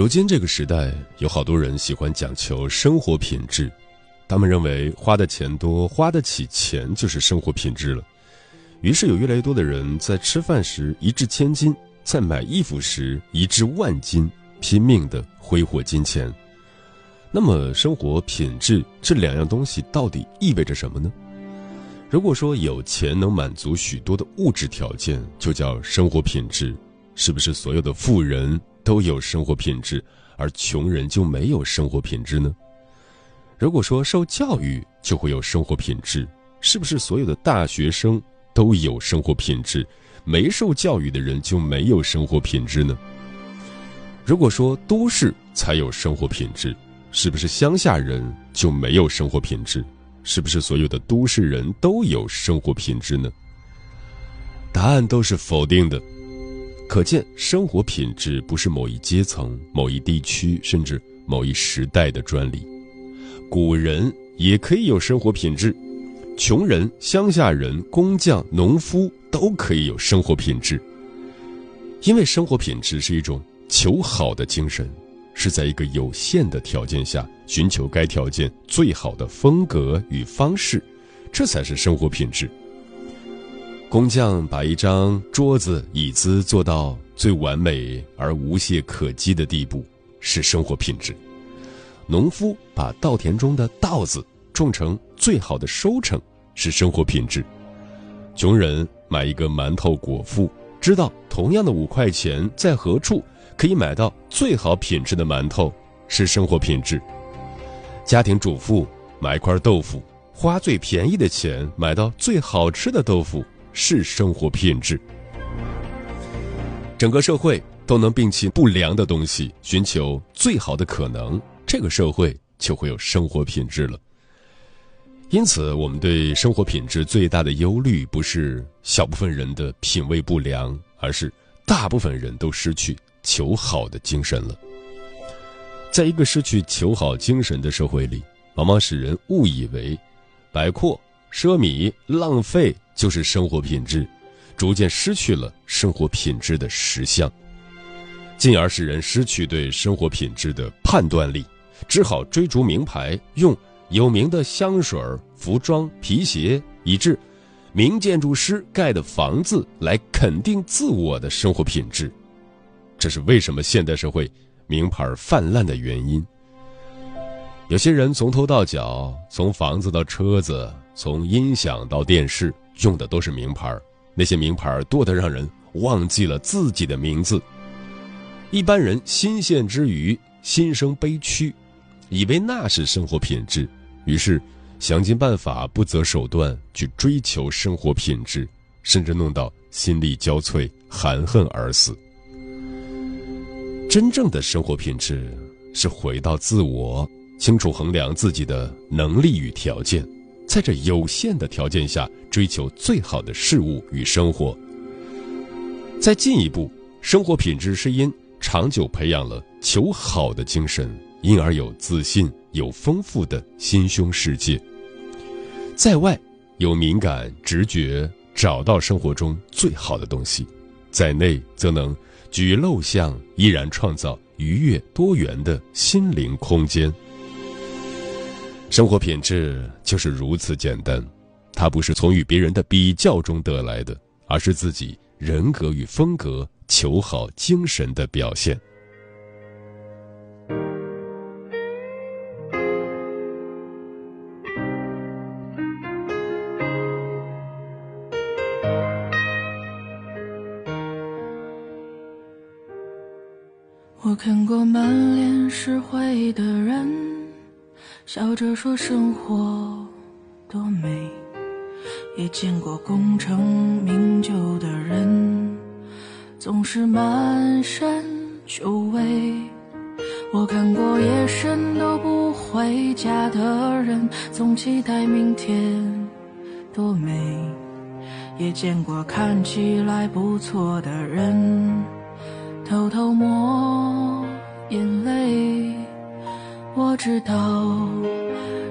如今这个时代，有好多人喜欢讲求生活品质，他们认为花的钱多、花得起钱就是生活品质了。于是有越来越多的人在吃饭时一掷千金，在买衣服时一掷万金，拼命的挥霍金钱。那么，生活品质这两样东西到底意味着什么呢？如果说有钱能满足许多的物质条件，就叫生活品质，是不是所有的富人？都有生活品质，而穷人就没有生活品质呢？如果说受教育就会有生活品质，是不是所有的大学生都有生活品质，没受教育的人就没有生活品质呢？如果说都市才有生活品质，是不是乡下人就没有生活品质？是不是所有的都市人都有生活品质呢？答案都是否定的。可见，生活品质不是某一阶层、某一地区，甚至某一时代的专利。古人也可以有生活品质，穷人、乡下人、工匠、农夫都可以有生活品质。因为生活品质是一种求好的精神，是在一个有限的条件下寻求该条件最好的风格与方式，这才是生活品质。工匠把一张桌子、椅子做到最完美而无懈可击的地步，是生活品质；农夫把稻田中的稻子种成最好的收成，是生活品质；穷人买一个馒头果腹，知道同样的五块钱在何处可以买到最好品质的馒头，是生活品质；家庭主妇买一块豆腐，花最便宜的钱买到最好吃的豆腐。是生活品质。整个社会都能摒弃不良的东西，寻求最好的可能，这个社会就会有生活品质了。因此，我们对生活品质最大的忧虑，不是小部分人的品味不良，而是大部分人都失去求好的精神了。在一个失去求好精神的社会里，往往使人误以为摆阔。奢靡浪费就是生活品质，逐渐失去了生活品质的实相，进而使人失去对生活品质的判断力，只好追逐名牌，用有名的香水、服装、皮鞋，以致名建筑师盖的房子来肯定自我的生活品质。这是为什么现代社会名牌泛滥的原因。有些人从头到脚，从房子到车子。从音响到电视，用的都是名牌那些名牌多得让人忘记了自己的名字。一般人新鲜之余，心生悲屈，以为那是生活品质，于是想尽办法、不择手段去追求生活品质，甚至弄到心力交瘁、含恨而死。真正的生活品质是回到自我，清楚衡量自己的能力与条件。在这有限的条件下，追求最好的事物与生活。再进一步，生活品质是因长久培养了求好的精神，因而有自信、有丰富的心胸世界。在外有敏感直觉，找到生活中最好的东西；在内则能举陋巷，依然创造愉悦多元的心灵空间。生活品质就是如此简单，它不是从与别人的比较中得来的，而是自己人格与风格、求好精神的表现。我看过满脸是灰的人，笑着说生活；见过功成名就的人，总是满身酒味。我看过夜深都不回家的人，总期待明天多美；也见过看起来不错的人。偷偷抹眼泪，我知道，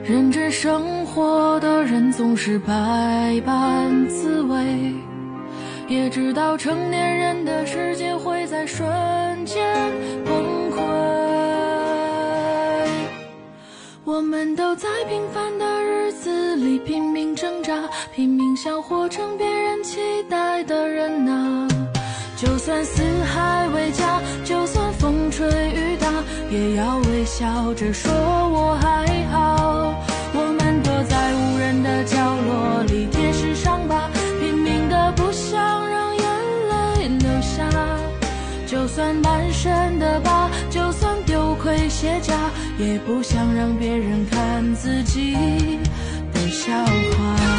认真生活的人总是百般滋味，也知道成年人的世界会在瞬间崩溃。我们都在平凡的日子里拼命挣扎，拼命想活成别人期待的人啊。就算四海为家，就算风吹雨打，也要微笑着说我还好。我们躲在无人的角落里，贴实伤疤，拼命的不想让眼泪流下。就算满身的疤，就算丢盔卸甲，也不想让别人看自己的笑话。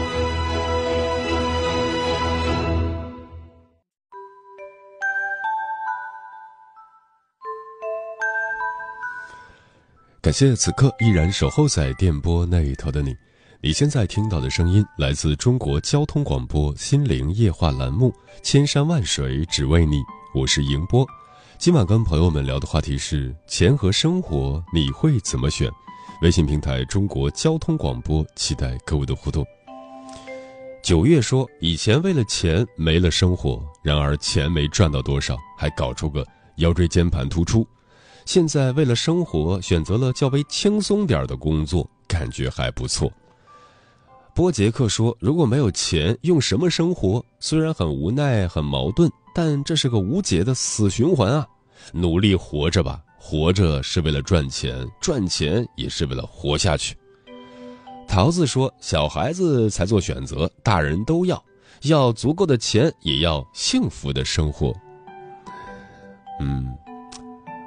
感谢此刻依然守候在电波那一头的你。你现在听到的声音来自中国交通广播《心灵夜话》栏目，《千山万水只为你》，我是迎波。今晚跟朋友们聊的话题是钱和生活，你会怎么选？微信平台中国交通广播，期待各位的互动。九月说，以前为了钱没了生活，然而钱没赚到多少，还搞出个腰椎间盘突出。现在为了生活，选择了较为轻松点的工作，感觉还不错。波杰克说：“如果没有钱，用什么生活？虽然很无奈、很矛盾，但这是个无解的死循环啊！努力活着吧，活着是为了赚钱，赚钱也是为了活下去。”桃子说：“小孩子才做选择，大人都要，要足够的钱，也要幸福的生活。”嗯。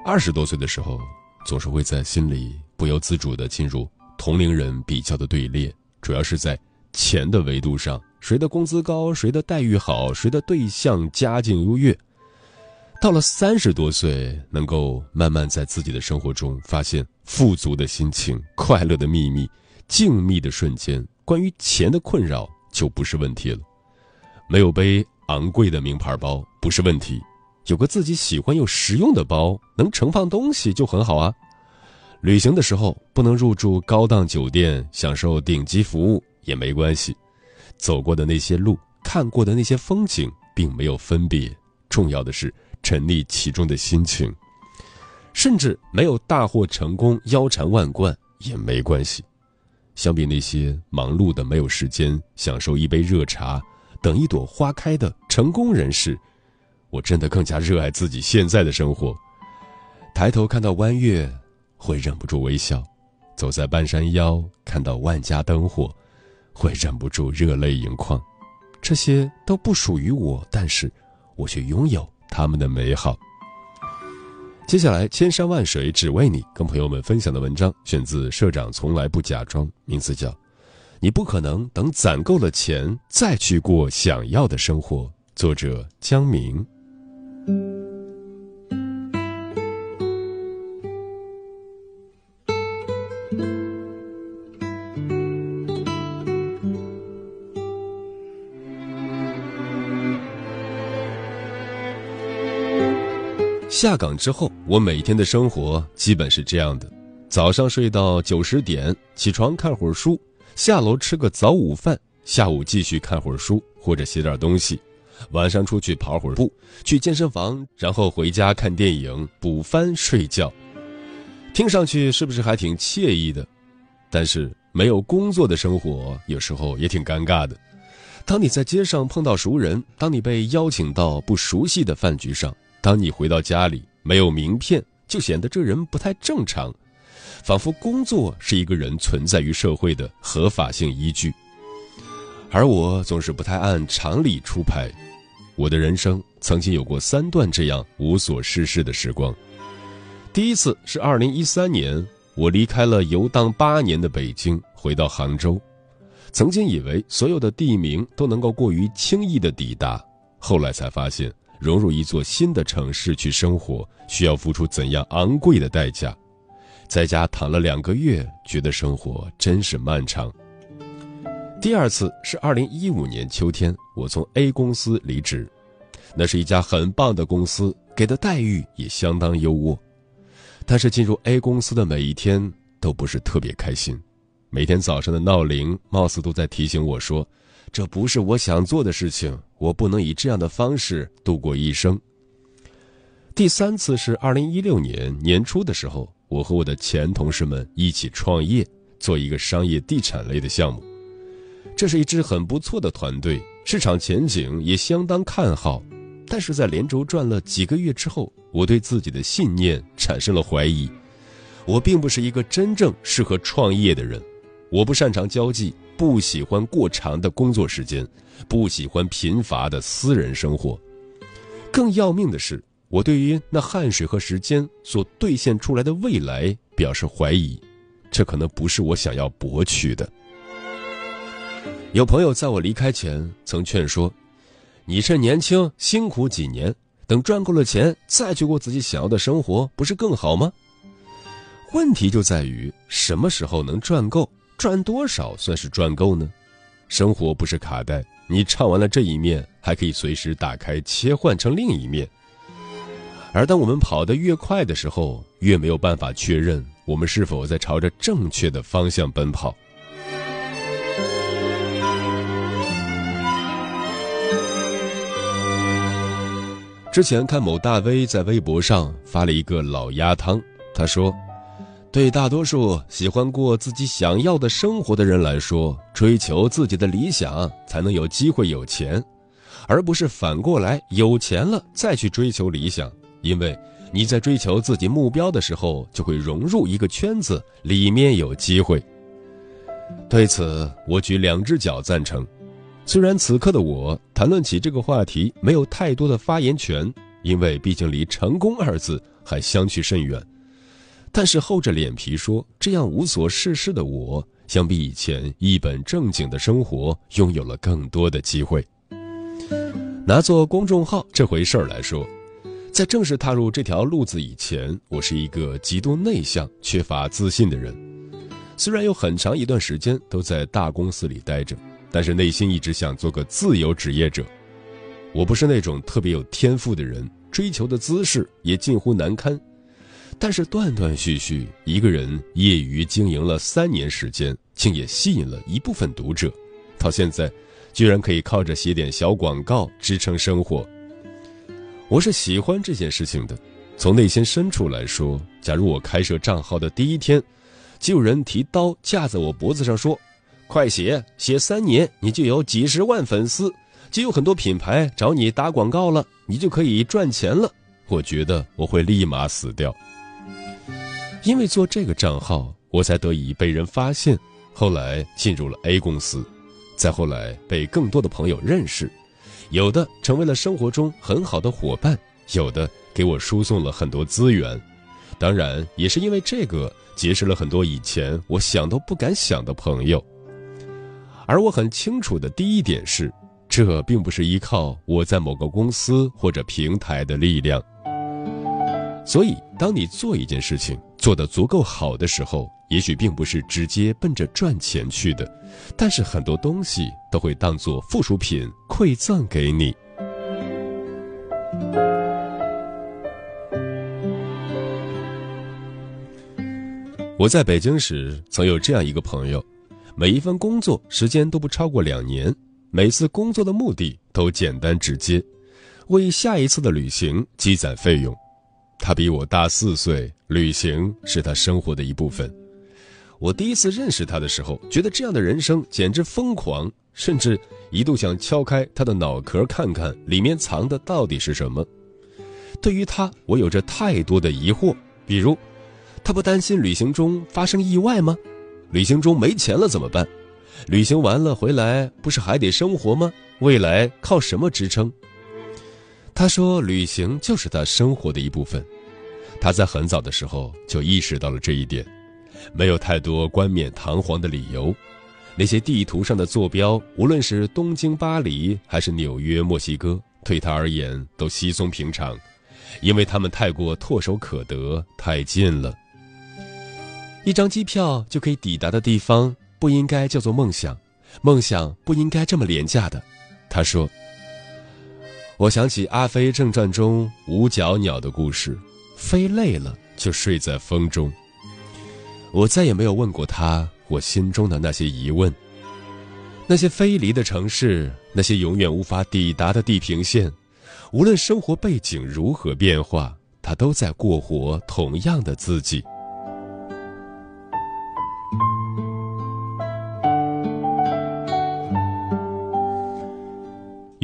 二十多岁的时候，总是会在心里不由自主地进入同龄人比较的队列，主要是在钱的维度上，谁的工资高，谁的待遇好，谁的对象家境优越。到了三十多岁，能够慢慢在自己的生活中发现富足的心情、快乐的秘密、静谧的瞬间，关于钱的困扰就不是问题了。没有背昂贵的名牌包不是问题。有个自己喜欢又实用的包，能盛放东西就很好啊。旅行的时候不能入住高档酒店，享受顶级服务也没关系。走过的那些路，看过的那些风景，并没有分别。重要的是沉溺其中的心情。甚至没有大获成功、腰缠万贯也没关系。相比那些忙碌的、没有时间享受一杯热茶、等一朵花开的成功人士。我真的更加热爱自己现在的生活。抬头看到弯月，会忍不住微笑；走在半山腰，看到万家灯火，会忍不住热泪盈眶。这些都不属于我，但是我却拥有他们的美好。接下来，千山万水只为你，跟朋友们分享的文章选自《社长从来不假装》，名字叫《你不可能等攒够了钱再去过想要的生活》，作者江明。下岗之后，我每天的生活基本是这样的：早上睡到九十点，起床看会儿书，下楼吃个早午饭，下午继续看会儿书或者写点东西。晚上出去跑会儿步，去健身房，然后回家看电影、补番、睡觉。听上去是不是还挺惬意的？但是没有工作的生活有时候也挺尴尬的。当你在街上碰到熟人，当你被邀请到不熟悉的饭局上，当你回到家里没有名片，就显得这人不太正常，仿佛工作是一个人存在于社会的合法性依据。而我总是不太按常理出牌。我的人生曾经有过三段这样无所事事的时光。第一次是二零一三年，我离开了游荡八年的北京，回到杭州。曾经以为所有的地名都能够过于轻易的抵达，后来才发现，融入一座新的城市去生活，需要付出怎样昂贵的代价。在家躺了两个月，觉得生活真是漫长。第二次是二零一五年秋天，我从 A 公司离职，那是一家很棒的公司，给的待遇也相当优渥。但是进入 A 公司的每一天都不是特别开心，每天早上的闹铃貌似都在提醒我说，这不是我想做的事情，我不能以这样的方式度过一生。第三次是二零一六年年初的时候，我和我的前同事们一起创业，做一个商业地产类的项目。这是一支很不错的团队，市场前景也相当看好。但是在连轴转了几个月之后，我对自己的信念产生了怀疑。我并不是一个真正适合创业的人，我不擅长交际，不喜欢过长的工作时间，不喜欢贫乏的私人生活。更要命的是，我对于那汗水和时间所兑现出来的未来表示怀疑。这可能不是我想要博取的。有朋友在我离开前曾劝说：“你趁年轻辛苦几年，等赚够了钱再去过自己想要的生活，不是更好吗？”问题就在于什么时候能赚够，赚多少算是赚够呢？生活不是卡带，你唱完了这一面，还可以随时打开切换成另一面。而当我们跑得越快的时候，越没有办法确认我们是否在朝着正确的方向奔跑。之前看某大 V 在微博上发了一个老鸭汤，他说：“对大多数喜欢过自己想要的生活的人来说，追求自己的理想才能有机会有钱，而不是反过来有钱了再去追求理想。因为你在追求自己目标的时候，就会融入一个圈子，里面有机会。”对此，我举两只脚赞成。虽然此刻的我谈论起这个话题没有太多的发言权，因为毕竟离“成功”二字还相去甚远。但是厚着脸皮说这样无所事事的我，相比以前一本正经的生活，拥有了更多的机会。拿做公众号这回事儿来说，在正式踏入这条路子以前，我是一个极度内向、缺乏自信的人。虽然有很长一段时间都在大公司里待着，但是内心一直想做个自由职业者。我不是那种特别有天赋的人，追求的姿势也近乎难堪。但是断断续续一个人业余经营了三年时间，竟也吸引了一部分读者，到现在，居然可以靠着写点小广告支撑生活。我是喜欢这件事情的，从内心深处来说，假如我开设账号的第一天，就有人提刀架在我脖子上说：“快写，写三年你就有几十万粉丝，就有很多品牌找你打广告了，你就可以赚钱了。”我觉得我会立马死掉。因为做这个账号，我才得以被人发现，后来进入了 A 公司，再后来被更多的朋友认识，有的成为了生活中很好的伙伴，有的给我输送了很多资源，当然也是因为这个结识了很多以前我想都不敢想的朋友。而我很清楚的第一点是，这并不是依靠我在某个公司或者平台的力量。所以，当你做一件事情做得足够好的时候，也许并不是直接奔着赚钱去的，但是很多东西都会当做附属品馈赠给你。我在北京时曾有这样一个朋友，每一份工作时间都不超过两年，每次工作的目的都简单直接，为下一次的旅行积攒费用。他比我大四岁，旅行是他生活的一部分。我第一次认识他的时候，觉得这样的人生简直疯狂，甚至一度想敲开他的脑壳看看里面藏的到底是什么。对于他，我有着太多的疑惑，比如，他不担心旅行中发生意外吗？旅行中没钱了怎么办？旅行完了回来不是还得生活吗？未来靠什么支撑？他说：“旅行就是他生活的一部分。”他在很早的时候就意识到了这一点，没有太多冠冕堂皇的理由。那些地图上的坐标，无论是东京、巴黎还是纽约、墨西哥，对他而言都稀松平常，因为他们太过唾手可得，太近了。一张机票就可以抵达的地方，不应该叫做梦想，梦想不应该这么廉价的。他说。我想起《阿飞正传》中五角鸟的故事，飞累了就睡在风中。我再也没有问过他我心中的那些疑问。那些飞离的城市，那些永远无法抵达的地平线，无论生活背景如何变化，他都在过活同样的自己。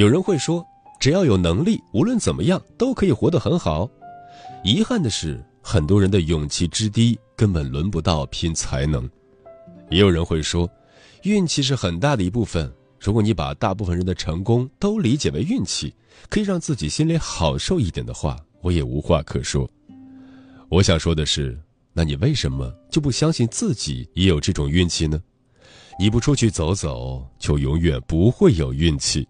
有人会说。只要有能力，无论怎么样都可以活得很好。遗憾的是，很多人的勇气之低，根本轮不到拼才能。也有人会说，运气是很大的一部分。如果你把大部分人的成功都理解为运气，可以让自己心里好受一点的话，我也无话可说。我想说的是，那你为什么就不相信自己也有这种运气呢？你不出去走走，就永远不会有运气。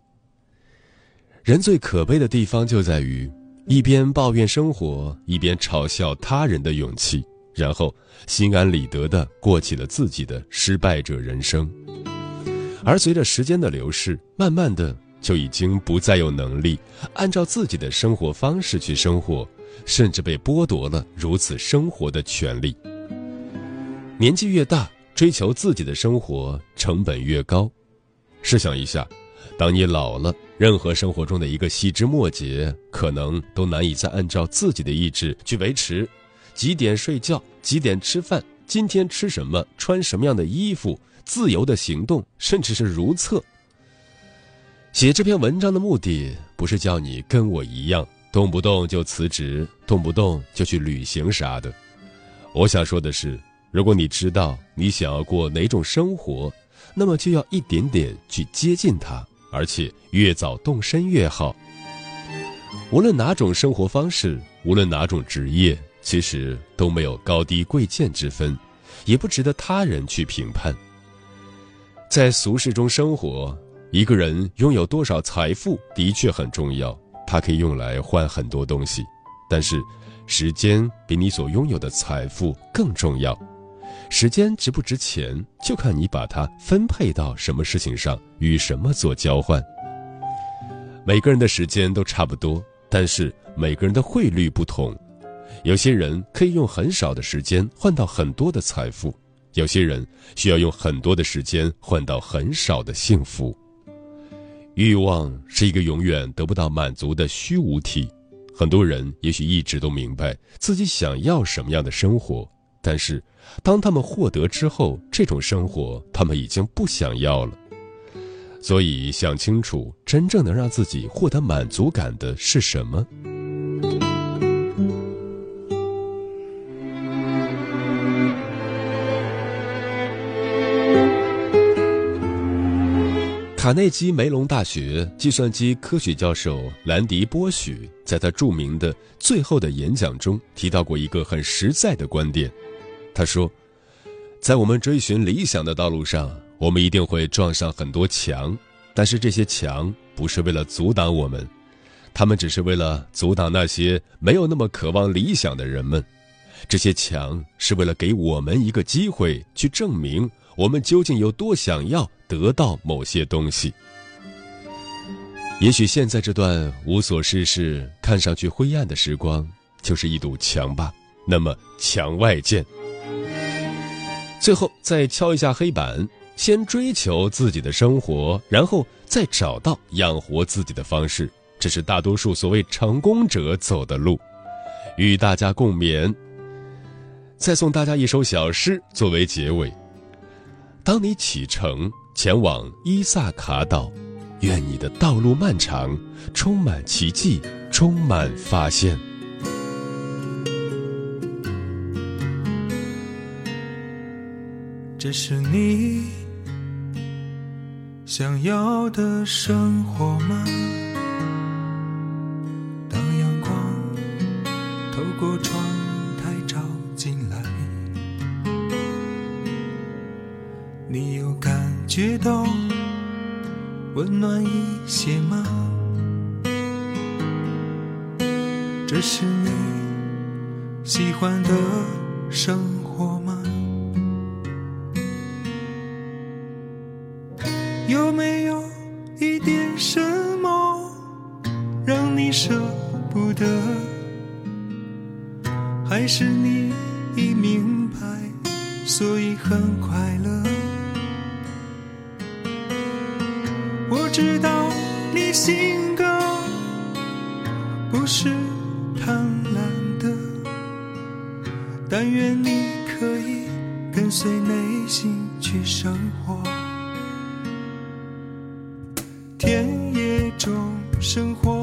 人最可悲的地方就在于，一边抱怨生活，一边嘲笑他人的勇气，然后心安理得地过起了自己的失败者人生。而随着时间的流逝，慢慢的就已经不再有能力按照自己的生活方式去生活，甚至被剥夺了如此生活的权利。年纪越大，追求自己的生活成本越高。试想一下。当你老了，任何生活中的一个细枝末节，可能都难以再按照自己的意志去维持。几点睡觉，几点吃饭，今天吃什么，穿什么样的衣服，自由的行动，甚至是如厕。写这篇文章的目的，不是叫你跟我一样，动不动就辞职，动不动就去旅行啥的。我想说的是，如果你知道你想要过哪种生活，那么就要一点点去接近它。而且越早动身越好。无论哪种生活方式，无论哪种职业，其实都没有高低贵贱之分，也不值得他人去评判。在俗世中生活，一个人拥有多少财富的确很重要，它可以用来换很多东西。但是，时间比你所拥有的财富更重要。时间值不值钱，就看你把它分配到什么事情上，与什么做交换。每个人的时间都差不多，但是每个人的汇率不同。有些人可以用很少的时间换到很多的财富，有些人需要用很多的时间换到很少的幸福。欲望是一个永远得不到满足的虚无体。很多人也许一直都明白自己想要什么样的生活。但是，当他们获得之后，这种生活他们已经不想要了。所以，想清楚真正能让自己获得满足感的是什么。卡内基梅隆大学计算机科学教授兰迪波许在他著名的最后的演讲中提到过一个很实在的观点。他说：“在我们追寻理想的道路上，我们一定会撞上很多墙，但是这些墙不是为了阻挡我们，他们只是为了阻挡那些没有那么渴望理想的人们。这些墙是为了给我们一个机会，去证明我们究竟有多想要得到某些东西。也许现在这段无所事事、看上去灰暗的时光，就是一堵墙吧。那么，墙外见。”最后再敲一下黑板，先追求自己的生活，然后再找到养活自己的方式，这是大多数所谓成功者走的路。与大家共勉。再送大家一首小诗作为结尾：当你启程前往伊萨卡岛，愿你的道路漫长，充满奇迹，充满发现。这是你想要的生活吗？当阳光透过窗台照进来，你有感觉到温暖一些吗？这是你喜欢的生活吗？有田野中生活，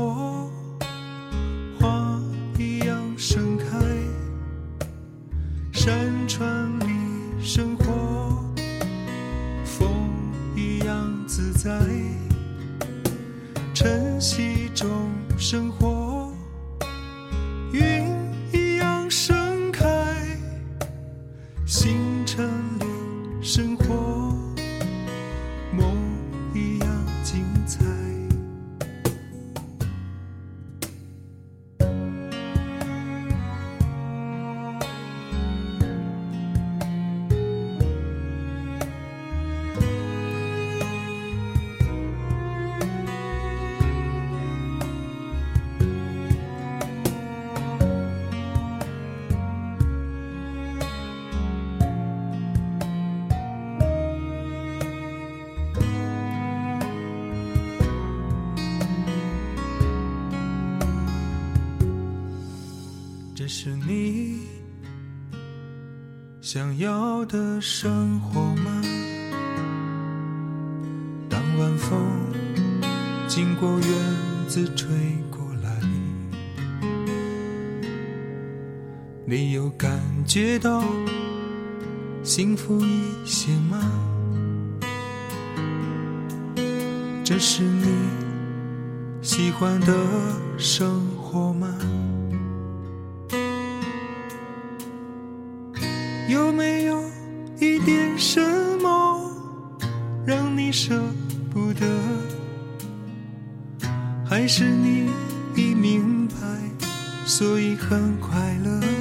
是你想要的生活吗？当晚风经过院子吹过来，你有感觉到幸福一些吗？这是你喜欢的生？有一点什么让你舍不得？还是你已明白所以很快乐。